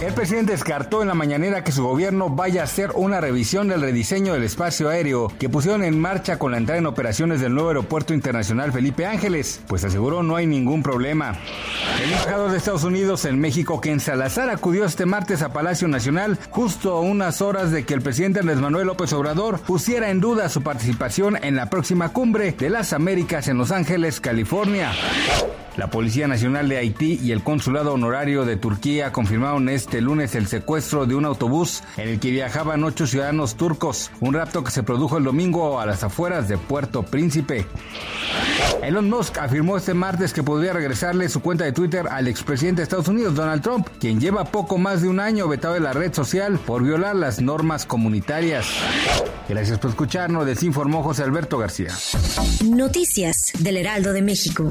El presidente descartó en la mañanera que su gobierno vaya a hacer una revisión del rediseño del espacio aéreo que pusieron en marcha con la entrada en operaciones del nuevo aeropuerto internacional Felipe Ángeles, pues aseguró no hay ningún problema. El embajador de Estados Unidos en México, Ken Salazar, acudió este martes a Palacio Nacional justo a unas horas de que el presidente Andrés Manuel López Obrador pusiera en duda su participación en la próxima cumbre de las Américas en Los Ángeles, California. La Policía Nacional de Haití y el Consulado Honorario de Turquía confirmaron este lunes el secuestro de un autobús en el que viajaban ocho ciudadanos turcos, un rapto que se produjo el domingo a las afueras de Puerto Príncipe. Elon Musk afirmó este martes que podría regresarle su cuenta de Twitter al expresidente de Estados Unidos, Donald Trump, quien lleva poco más de un año vetado de la red social por violar las normas comunitarias. Gracias por escucharnos, desinformó José Alberto García. Noticias del Heraldo de México.